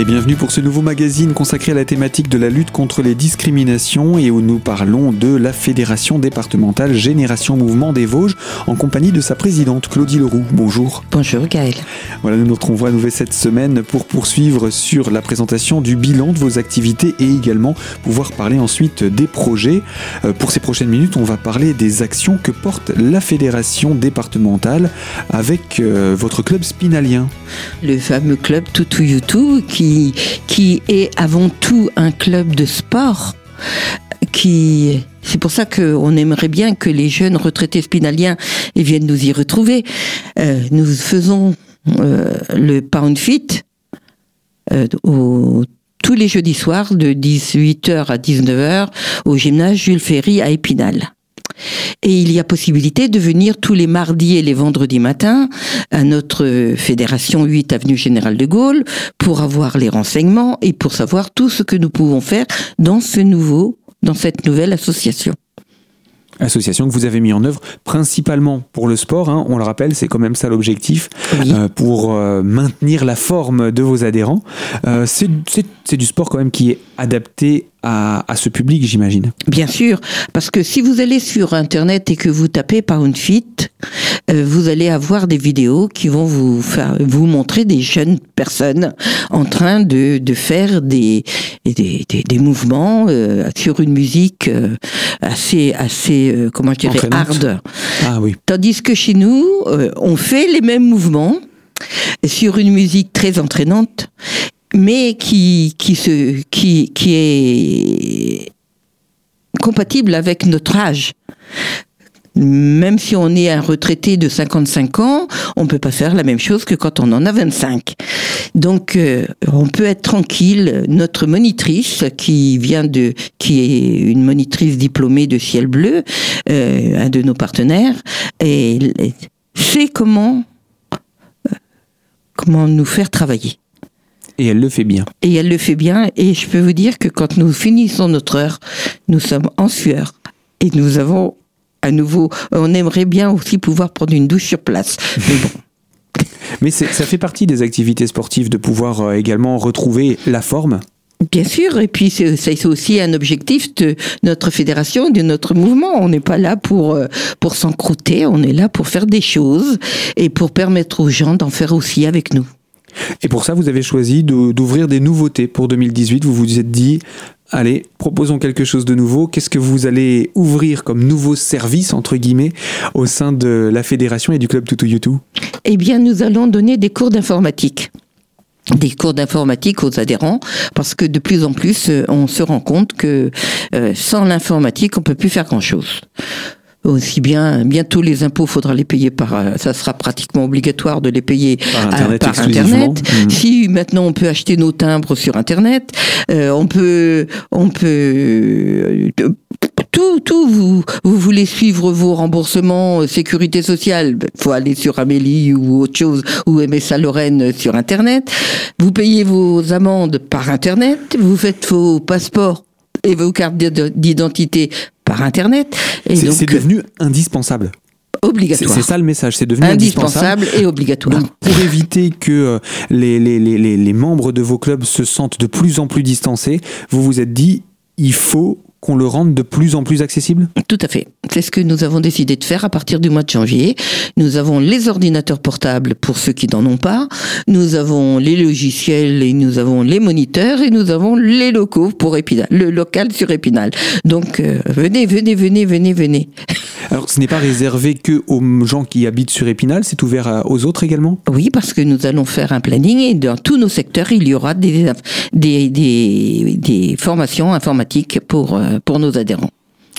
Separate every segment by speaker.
Speaker 1: Et bienvenue pour ce nouveau magazine consacré à la thématique de la lutte contre les discriminations et où nous parlons de la Fédération départementale Génération Mouvement des Vosges en compagnie de sa présidente Claudie Leroux. Bonjour.
Speaker 2: Bonjour Gaël.
Speaker 1: Voilà, nous nous retrouvons à nouveau cette semaine pour poursuivre sur la présentation du bilan de vos activités et également pouvoir parler ensuite des projets. Euh, pour ces prochaines minutes, on va parler des actions que porte la Fédération départementale avec euh, votre club spinalien.
Speaker 2: Le fameux club Toutou qui qui, est avant tout un club de sport. C'est pour ça qu'on aimerait bien que les jeunes retraités spinaliens viennent nous y retrouver. Euh, nous faisons euh, le Pound Fit euh, tous les jeudis soirs de 18h à 19h au gymnase Jules Ferry à Épinal. Et il y a possibilité de venir tous les mardis et les vendredis matins à notre fédération 8 avenue Général de Gaulle pour avoir les renseignements et pour savoir tout ce que nous pouvons faire dans ce nouveau, dans cette nouvelle association
Speaker 1: association que vous avez mis en œuvre principalement pour le sport. Hein, on le rappelle, c'est quand même ça l'objectif euh, pour euh, maintenir la forme de vos adhérents. Euh, c'est du sport quand même qui est adapté à, ce public, j'imagine.
Speaker 2: Bien sûr, parce que si vous allez sur Internet et que vous tapez Pound Fit, euh, vous allez avoir des vidéos qui vont vous faire, vous montrer des jeunes personnes en train de, de faire des, des, des, mouvements euh, sur une musique euh, assez, assez comment je dirais, hard.
Speaker 1: Ah oui.
Speaker 2: Tandis que chez nous, on fait les mêmes mouvements sur une musique très entraînante mais qui, qui, se, qui, qui est compatible avec notre âge. Même si on est un retraité de 55 ans, on peut pas faire la même chose que quand on en a 25. Donc, euh, on peut être tranquille. Notre monitrice, qui vient de, qui est une monitrice diplômée de Ciel Bleu, euh, un de nos partenaires, et, sait comment, euh, comment nous faire travailler.
Speaker 1: Et elle le fait bien.
Speaker 2: Et elle le fait bien. Et je peux vous dire que quand nous finissons notre heure, nous sommes en sueur. Et nous avons à nouveau, on aimerait bien aussi pouvoir prendre une douche sur place. Mais bon.
Speaker 1: Mais ça fait partie des activités sportives de pouvoir euh, également retrouver la forme
Speaker 2: Bien sûr, et puis c'est aussi un objectif de notre fédération, de notre mouvement. On n'est pas là pour euh, pour s'encrouter, on est là pour faire des choses et pour permettre aux gens d'en faire aussi avec nous.
Speaker 1: Et pour ça, vous avez choisi d'ouvrir des nouveautés pour 2018. Vous vous êtes dit, allez, proposons quelque chose de nouveau. Qu'est-ce que vous allez ouvrir comme nouveau service, entre guillemets, au sein de la fédération et du club Toutou YouTube
Speaker 2: Eh bien, nous allons donner des cours d'informatique des cours d'informatique aux adhérents parce que de plus en plus euh, on se rend compte que euh, sans l'informatique on peut plus faire grand chose aussi bien bientôt les impôts faudra les payer par euh, ça sera pratiquement obligatoire de les payer
Speaker 1: par internet,
Speaker 2: par internet. Mmh. si maintenant on peut acheter nos timbres sur internet euh, on peut on peut euh, tout, tout, vous, vous voulez suivre vos remboursements sécurité sociale, faut aller sur Amélie ou autre chose, ou MSA Lorraine sur Internet. Vous payez vos amendes par Internet, vous faites vos passeports et vos cartes d'identité par Internet.
Speaker 1: C'est devenu indispensable.
Speaker 2: Obligatoire.
Speaker 1: C'est ça le message, c'est devenu indispensable,
Speaker 2: et obligatoire.
Speaker 1: pour éviter que euh, les, les, les, les membres de vos clubs se sentent de plus en plus distancés, vous vous êtes dit, il faut qu'on le rende de plus en plus accessible
Speaker 2: Tout à fait. C'est ce que nous avons décidé de faire à partir du mois de janvier. Nous avons les ordinateurs portables pour ceux qui n'en ont pas. Nous avons les logiciels et nous avons les moniteurs et nous avons les locaux pour Épinal, le local sur Épinal. Donc euh, venez, venez, venez, venez, venez.
Speaker 1: Alors ce n'est pas réservé que aux gens qui habitent sur Épinal, c'est ouvert aux autres également?
Speaker 2: Oui, parce que nous allons faire un planning et dans tous nos secteurs, il y aura des, des, des, des formations informatiques pour euh, euh, pour nos adhérents.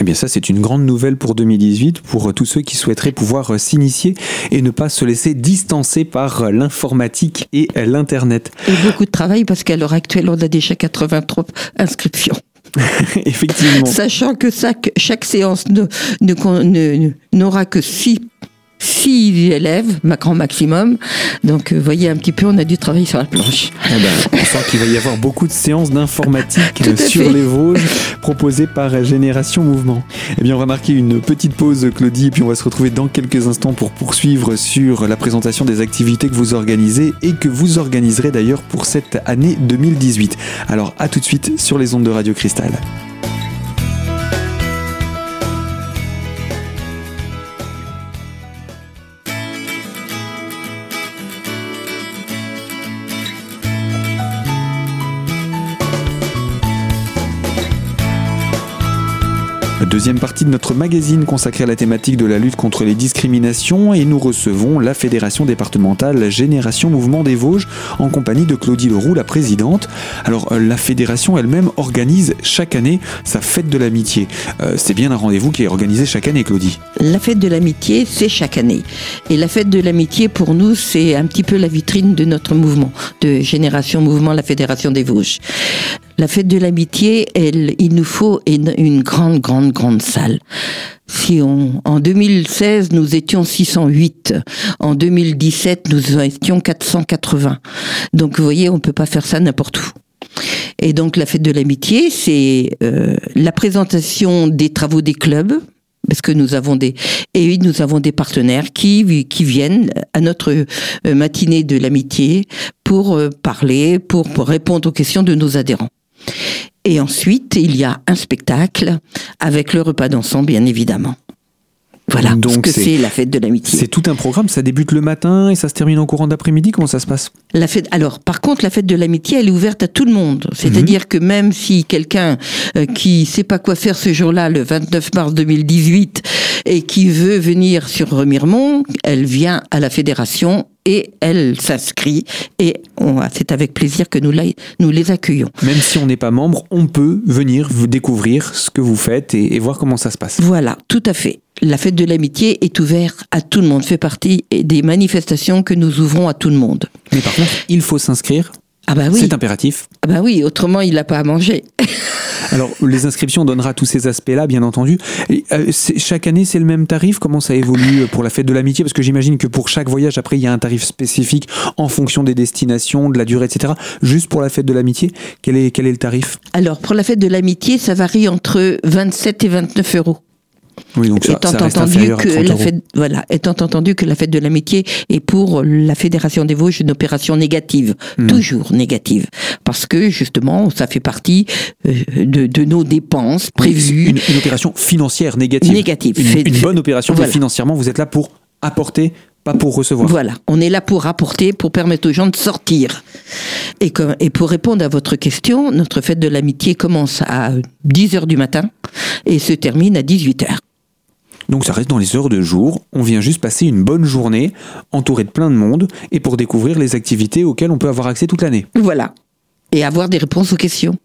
Speaker 1: Eh bien ça, c'est une grande nouvelle pour 2018 pour euh, tous ceux qui souhaiteraient pouvoir euh, s'initier et ne pas se laisser distancer par l'informatique et l'Internet.
Speaker 2: Et beaucoup de travail parce qu'à l'heure actuelle, on a déjà 83 inscriptions.
Speaker 1: Effectivement.
Speaker 2: Sachant que chaque, chaque séance n'aura ne, n'aura que 6 six élèves, ma grand maximum. Donc, vous voyez un petit peu, on a dû travailler sur la planche.
Speaker 1: Eh ben, on sent qu'il va y avoir beaucoup de séances d'informatique sur
Speaker 2: fait.
Speaker 1: les Vosges proposées par Génération Mouvement. Eh bien, on va marquer une petite pause, Claudie, et puis on va se retrouver dans quelques instants pour poursuivre sur la présentation des activités que vous organisez et que vous organiserez d'ailleurs pour cette année 2018. Alors, à tout de suite sur les ondes de Radio Cristal. Deuxième partie de notre magazine consacrée à la thématique de la lutte contre les discriminations et nous recevons la fédération départementale Génération Mouvement des Vosges en compagnie de Claudie Leroux, la présidente. Alors euh, la fédération elle-même organise chaque année sa fête de l'amitié. Euh, c'est bien un rendez-vous qui est organisé chaque année, Claudie.
Speaker 2: La fête de l'amitié, c'est chaque année. Et la fête de l'amitié, pour nous, c'est un petit peu la vitrine de notre mouvement, de Génération Mouvement, la Fédération des Vosges. La fête de l'amitié, elle, il nous faut une, grande, grande, grande salle. Si on, en 2016, nous étions 608. En 2017, nous étions 480. Donc, vous voyez, on peut pas faire ça n'importe où. Et donc, la fête de l'amitié, c'est euh, la présentation des travaux des clubs, parce que nous avons des et nous avons des partenaires qui viennent à notre euh, matinée de l'amitié pour euh, parler, pour répondre aux questions de nos adhérents. Et ensuite, il y a un spectacle avec le repas dansant, bien évidemment. Voilà
Speaker 1: Donc
Speaker 2: ce que
Speaker 1: c'est-
Speaker 2: la fête de l'amitié.
Speaker 1: C'est tout un programme, ça débute le matin et ça se termine en courant d'après-midi, comment ça se passe?
Speaker 2: La fête. Alors, par contre, la fête de l'amitié, elle est ouverte à tout le monde. C'est-à-dire que même si quelqu'un euh, qui sait pas quoi faire ce jour-là, le 29 mars 2018, et qui veut venir sur Remiremont, elle vient à la fédération et elle s'inscrit. Et on- c'est avec plaisir que nous, la- nous les accueillons.
Speaker 1: Même si on n'est pas membre, on peut venir vous découvrir ce que vous faites et, et voir comment ça se passe.
Speaker 2: Voilà, tout à fait. La fête de l'amitié est ouverte à tout le monde, fait partie des manifestations que nous ouvrons à tout le monde.
Speaker 1: Mais par contre, il faut s'inscrire,
Speaker 2: Ah bah oui,
Speaker 1: c'est impératif.
Speaker 2: ah bah oui, autrement il n'a pas à manger.
Speaker 1: Alors, les inscriptions on donnera tous ces aspects-là, bien entendu. Et, euh, chaque année, c'est le même tarif? Comment ça évolue pour la fête de l'amitié? Parce que j'imagine que pour chaque voyage, après, il y a un tarif spécifique en fonction des destinations, de la durée, etc. Juste pour la fête de l'amitié, quel est, quel est le tarif?
Speaker 2: Alors, pour la fête de l'amitié, ça varie entre 27 et 29 euros.
Speaker 1: Oui, donc ça,
Speaker 2: étant
Speaker 1: ça
Speaker 2: entendu que
Speaker 1: 30
Speaker 2: la fête, voilà, étant entendu que la fête de l'amitié est pour la Fédération des Vosges une opération négative,
Speaker 1: Hmm.
Speaker 2: toujours négative, parce que justement, ça fait partie euh, de, de nos dépenses prévues.
Speaker 1: Une, une opération financière négative.
Speaker 2: Négative.
Speaker 1: Une,
Speaker 2: Fait-
Speaker 1: une bonne opération,
Speaker 2: Voilà.
Speaker 1: financièrement, vous êtes là pour apporter, pas pour recevoir.
Speaker 2: Voilà, on est là pour apporter, pour permettre aux gens de sortir. Et, comme- et pour répondre à votre question, notre fête de l'amitié commence à 10 heures du matin et se termine à 18 heures.
Speaker 1: Donc ça reste dans les heures de jour. On vient juste passer une bonne journée, entouré de plein de monde, et pour découvrir les activités auxquelles on peut avoir accès toute l'année.
Speaker 2: Voilà. Et avoir des réponses aux questions.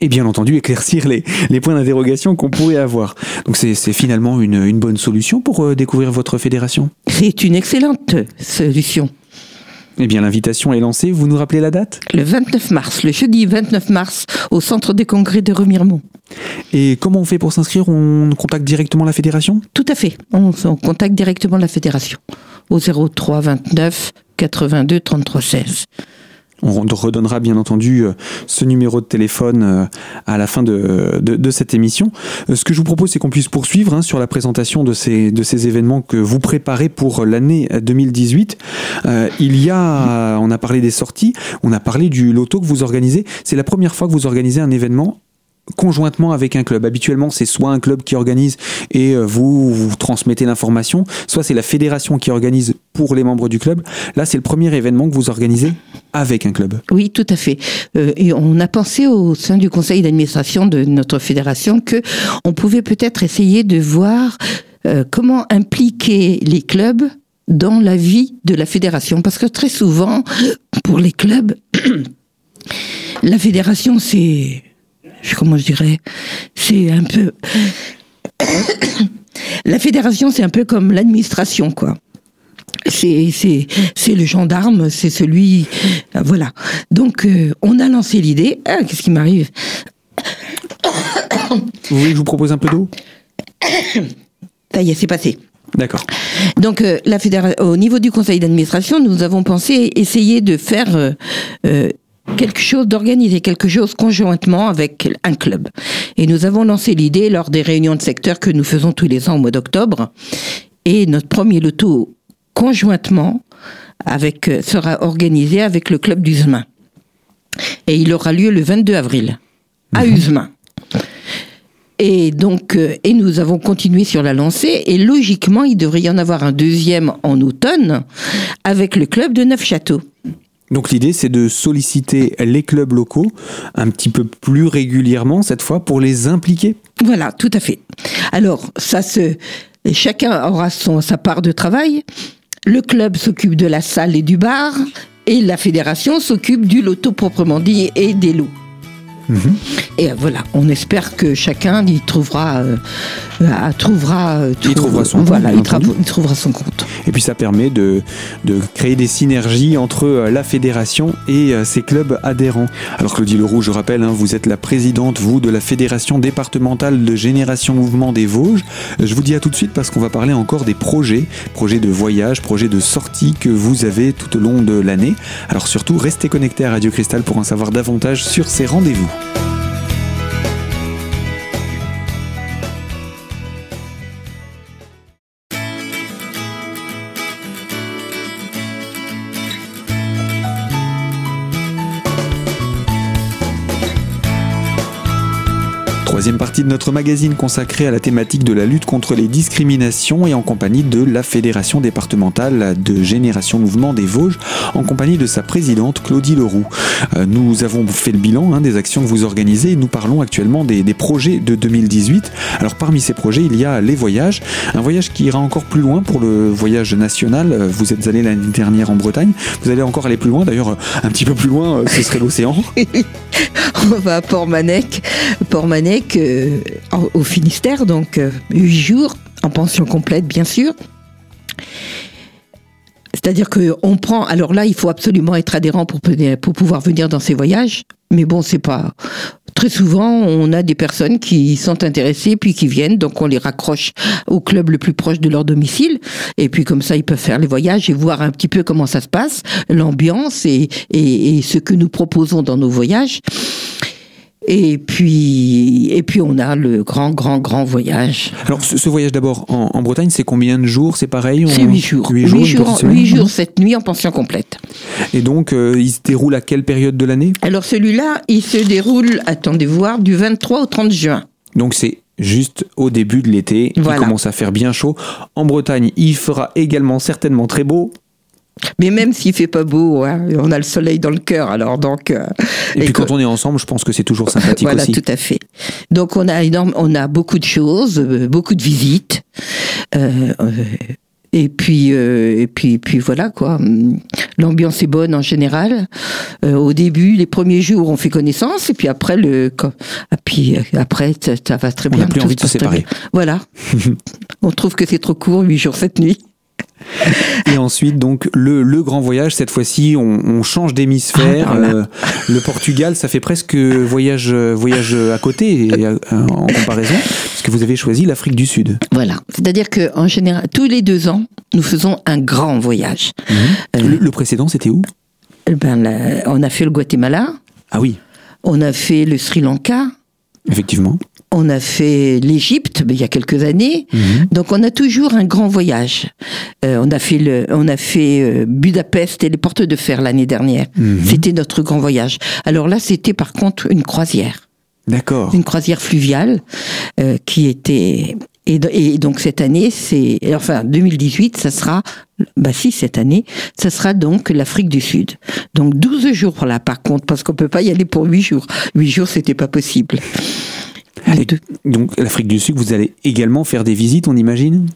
Speaker 1: Et bien entendu, éclaircir les, les points d'interrogation qu'on pourrait avoir. Donc c'est finalement une, une bonne solution pour euh, découvrir votre fédération.
Speaker 2: C'est une excellente solution.
Speaker 1: Eh bien l'invitation est lancée, vous nous rappelez la date?
Speaker 2: Le 29 mars, le jeudi 29 mars, au centre des congrès de Remiremont.
Speaker 1: Et comment on fait pour s'inscrire? On contacte directement la fédération?
Speaker 2: Tout à fait. On, on contacte directement la fédération au 03 29 82 33 16.
Speaker 1: On redonnera bien entendu euh, ce numéro de téléphone euh, à la fin de, cette émission. Euh, Ce que je vous propose, c'est qu'on puisse poursuivre hein, sur la présentation de ces, événements que vous préparez pour l'année 2018. Euh, il y a, on a parlé des sorties, on a parlé du loto que vous organisez. C'est la première fois que vous organisez un événement conjointement avec un club. Habituellement, c'est soit un club qui organise et euh, vous, vous transmettez l'information, soit c'est la fédération qui organise pour les membres du club. Là, c'est le premier événement que vous organisez avec un club.
Speaker 2: Oui, tout à fait. Euh, et on a pensé au sein du conseil d'administration de notre fédération que on pouvait peut-être essayer de voir euh, comment impliquer les clubs dans la vie de la fédération. Parce que très souvent, pour les clubs, la fédération, c'est, comment je dirais, c'est un peu, la fédération, c'est un peu comme l'administration, quoi. C'est, c'est, c'est le gendarme, c'est celui, euh, voilà. Donc, euh, on a lancé l'idée. Ah, qu'est-ce qui m'arrive
Speaker 1: Vous voulez que je vous propose un peu d'eau?
Speaker 2: Ça y est, c'est passé.
Speaker 1: D'accord.
Speaker 2: Donc, euh, la fédération, au niveau du conseil d'administration, nous avons pensé essayer de faire euh, euh, quelque chose, d'organiser quelque chose conjointement avec un club. Et nous avons lancé l'idée lors des réunions de secteur que nous faisons tous les ans au mois d'octobre. Et notre premier loto conjointement avec, euh, sera organisé avec le club d'Uzemain. Et il aura lieu le 22 avril à Uzemain. Et donc, euh, et nous avons continué sur la lancée. Et logiquement, il devrait y en avoir un deuxième en automne avec le club de Neufchâteau.
Speaker 1: Donc l'idée, c'est de solliciter les clubs locaux un petit peu plus régulièrement cette fois pour les impliquer.
Speaker 2: Voilà, tout à fait. Alors, ça se, chacun aura son, sa part de travail. Le club s'occupe de la salle et du bar, et la fédération s'occupe du loto proprement dit et des lots. Et euh, voilà, on espère que chacun y trouvera, euh, trouvera, euh,
Speaker 1: Il trouvera son compte,
Speaker 2: voilà, il, trouvera son compte.
Speaker 1: Et puis ça permet de, de créer des synergies entre euh, la fédération et euh, ses clubs adhérents. Alors Claudie Leroux, je rappelle, hein, vous êtes la présidente, vous, de la Fédération départementale de Génération Mouvement des Vosges. Je vous dis à tout de suite parce qu'on va parler encore des projets, projets de voyage, projets de sortie que vous avez tout au long de l'année. Alors surtout, restez connectés à Radio Cristal pour en savoir davantage sur ces rendez-vous. Troisième partie de notre magazine consacrée à la thématique de la lutte contre les discriminations et en compagnie de la Fédération départementale de Génération Mouvement des Vosges, en compagnie de sa présidente Claudie Leroux. Euh, nous avons fait le bilan hein, des actions que vous organisez et nous parlons actuellement des, des projets de 2018. Alors parmi ces projets, il y a les voyages, un voyage qui ira encore plus loin pour le voyage national. Euh, Vous êtes allé l'année dernière en Bretagne, vous allez encore aller plus loin, d'ailleurs euh, un petit peu plus loin, ce serait l'océan.
Speaker 2: On va à Port-Manec, Port-Manec au Finistère, donc euh, huit jours, en pension complète bien sûr. C'est-à-dire qu'on prend. Alors là, il faut absolument être adhérent pour, pouvoir venir dans ces voyages. Mais bon, c'est pas. Très souvent, on a des personnes qui sont intéressées puis qui viennent, donc on les raccroche au club le plus proche de leur domicile. Et puis comme ça, ils peuvent faire les voyages et voir un petit peu comment ça se passe, l'ambiance et ce que nous proposons dans nos voyages. Et puis, et puis on a le grand, grand, grand voyage.
Speaker 1: Alors ce, ce voyage d'abord en, en Bretagne, c'est combien de jours? C'est pareil
Speaker 2: C'est
Speaker 1: on-
Speaker 2: huit jours.
Speaker 1: Huit
Speaker 2: Huit
Speaker 1: jours, une
Speaker 2: jours, jours, cette nuit en pension complète.
Speaker 1: Et donc, euh, il se déroule à quelle période de l'année?
Speaker 2: Alors celui-là, il se déroule, attendez voir, du 23 au 30 juin.
Speaker 1: Donc c'est juste au début de l'été,
Speaker 2: Voilà.
Speaker 1: il commence à faire bien chaud. En Bretagne, il fera également certainement très beau.
Speaker 2: Mais même s'il fait pas beau, hein, on a le soleil dans le cœur. Alors donc. euh,
Speaker 1: Et, puis
Speaker 2: que-
Speaker 1: quand on est ensemble, je pense que c'est toujours sympathique
Speaker 2: voilà,
Speaker 1: aussi.
Speaker 2: tout à fait. Donc on a énorme, on a beaucoup de choses, euh, beaucoup de visites. euh, et puis, euh, et puis, puis voilà quoi. L'ambiance est bonne en général. Euh, au début, les premiers jours, on fait connaissance, et puis après, le, et puis après, ça, ça va très
Speaker 1: On
Speaker 2: bien.
Speaker 1: n'a plus envie de se séparer.
Speaker 2: Voilà. on trouve que c'est trop court, huit jours, cette nuit.
Speaker 1: Et ensuite, donc, le, le grand voyage, cette fois-ci, on, on change d'hémisphère.
Speaker 2: Ah.
Speaker 1: Euh, le Portugal, ça fait presque voyage, voyage à côté et, euh, en comparaison, parce que vous avez choisi l'Afrique du Sud.
Speaker 2: Voilà. C'est-à-dire que en général, tous les deux ans, nous faisons un grand voyage. Euh,
Speaker 1: Le, le précédent, c'était où?
Speaker 2: Ben, là, on a fait le Guatemala,
Speaker 1: Ah oui,
Speaker 2: on a fait le Sri Lanka,
Speaker 1: effectivement.
Speaker 2: on a fait l'Égypte il y a quelques années. Donc on a toujours un grand voyage. Euh, on a fait le, on a fait euh, Budapest et les Portes de Fer l'année dernière. C'était notre grand voyage. Alors là, c'était par contre une croisière,
Speaker 1: D'accord.
Speaker 2: une croisière fluviale euh, qui était et, do- et donc cette année, c'est enfin 2018, ça sera bah si cette année, ça sera donc l'Afrique du Sud. Donc 12 jours là par contre parce qu'on peut pas y aller pour 8 jours. 8 jours, c'était pas possible.
Speaker 1: Donc, l'Afrique du Sud, vous allez également faire des visites, on imagine?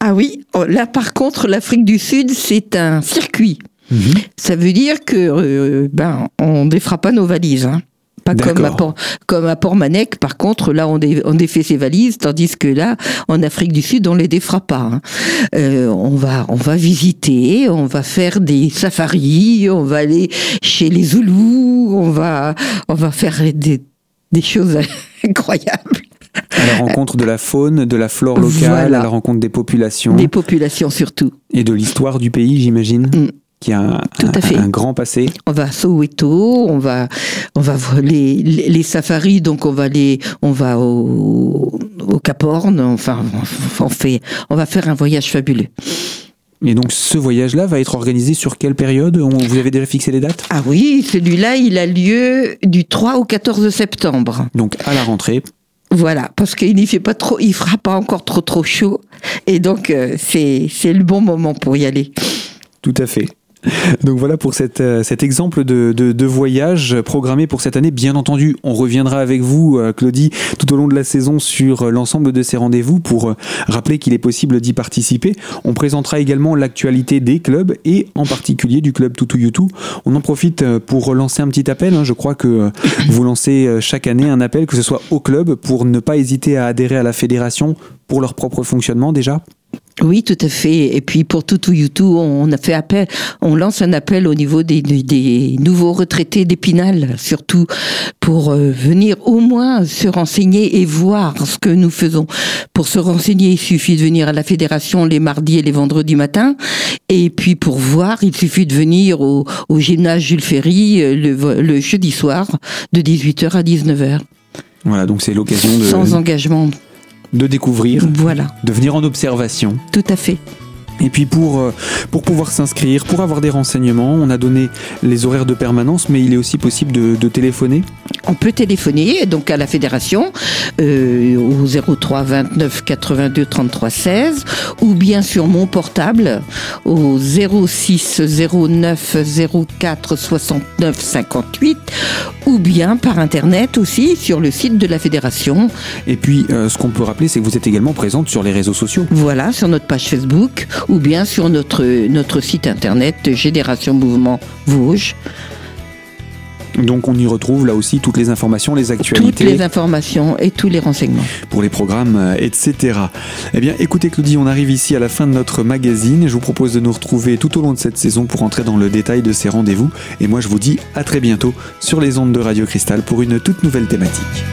Speaker 2: Ah oui, oh, là par contre, l'Afrique du Sud, c'est un circuit. Ça veut dire que euh, ben on défera pas nos valises. Hein. Pas comme à,
Speaker 1: D'accord.
Speaker 2: Port, comme à Port-Manec, par contre, là, on, dé- on défait ses valises, tandis que là, en Afrique du Sud, on les défera pas. hein. Euh, on va, on va visiter, on va faire des safaris, on va aller chez les Zoulous, on va, on va faire des, des choses incroyables.
Speaker 1: À la rencontre de la faune, de la flore locale,
Speaker 2: Voilà.
Speaker 1: à la rencontre des populations
Speaker 2: Des populations surtout.
Speaker 1: et de l'histoire du pays, j'imagine,
Speaker 2: Mm.
Speaker 1: Qui a un,
Speaker 2: Tout à
Speaker 1: un-
Speaker 2: fait.
Speaker 1: un grand passé.
Speaker 2: On va à Soweto, on va, on va voir les, les, les safaris, donc on va les, on va au, au Cap Horn, enfin, on fait, on va faire un voyage fabuleux.
Speaker 1: Et donc ce voyage-là va être organisé sur quelle période? On- Vous avez déjà fixé les dates?
Speaker 2: Ah oui, celui-là, il a lieu du 3 au 14 septembre.
Speaker 1: Donc à la rentrée.
Speaker 2: Voilà, parce qu'il n'y fait pas trop, il fera pas encore trop trop chaud, et donc euh, c'est le bon moment pour y aller.
Speaker 1: Tout à fait. Donc voilà pour euh, cet exemple de, voyage programmé pour cette année. Bien entendu, on reviendra avec vous, euh, Claudie, tout au long de la saison sur euh, l'ensemble de ces rendez-vous pour rappeler qu'il est possible d'y participer. On présentera également l'actualité des clubs et en particulier du club Yutu. On en profite pour lancer un petit appel. hein. Je crois que vous lancez chaque année un appel, que ce soit au club, pour ne pas hésiter à adhérer à la fédération pour leur propre fonctionnement déjà.
Speaker 2: Oui, tout à fait. Et puis pour Tutu Yutu, on a fait appel, on lance un appel au niveau des, nouveaux retraités d'Épinal, surtout pour euh, venir au moins se renseigner et voir ce que nous faisons. Pour se renseigner, il suffit de venir à la fédération les mardis et les vendredis matins. Et puis pour voir, il suffit de venir au, au gymnase Jules Ferry euh, le, le jeudi soir de 18h à 19h.
Speaker 1: Voilà, donc c'est l'occasion
Speaker 2: Sans
Speaker 1: de,
Speaker 2: engagement.
Speaker 1: De découvrir,
Speaker 2: Voilà,
Speaker 1: de venir en observation.
Speaker 2: tout à fait.
Speaker 1: Et puis pour, euh, pour pouvoir s'inscrire, pour avoir des renseignements, on a donné les horaires de permanence, mais il est aussi possible de, de téléphoner.
Speaker 2: On peut téléphoner donc à la fédération euh, au 03 29 82 33 16 ou bien sur mon portable au 06 09 04 69 58 ou bien par internet aussi sur le site de la fédération.
Speaker 1: Et puis euh, ce qu'on peut rappeler, c'est que vous êtes également présente sur les réseaux sociaux.
Speaker 2: Voilà sur notre page Facebook ou bien sur notre notre site internet Génération Mouvement Vosges.
Speaker 1: Donc on y retrouve là aussi toutes les informations, les
Speaker 2: Toutes
Speaker 1: actualités
Speaker 2: les informations et tous les renseignements.
Speaker 1: pour les programmes, euh, etc. Eh bien écoutez Claudie, on arrive ici à la fin de notre magazine. Je vous propose de nous retrouver tout au long de cette saison pour entrer dans le détail de ces rendez-vous. Et moi je vous dis à très bientôt sur les ondes de Radio Cristal pour une toute nouvelle thématique.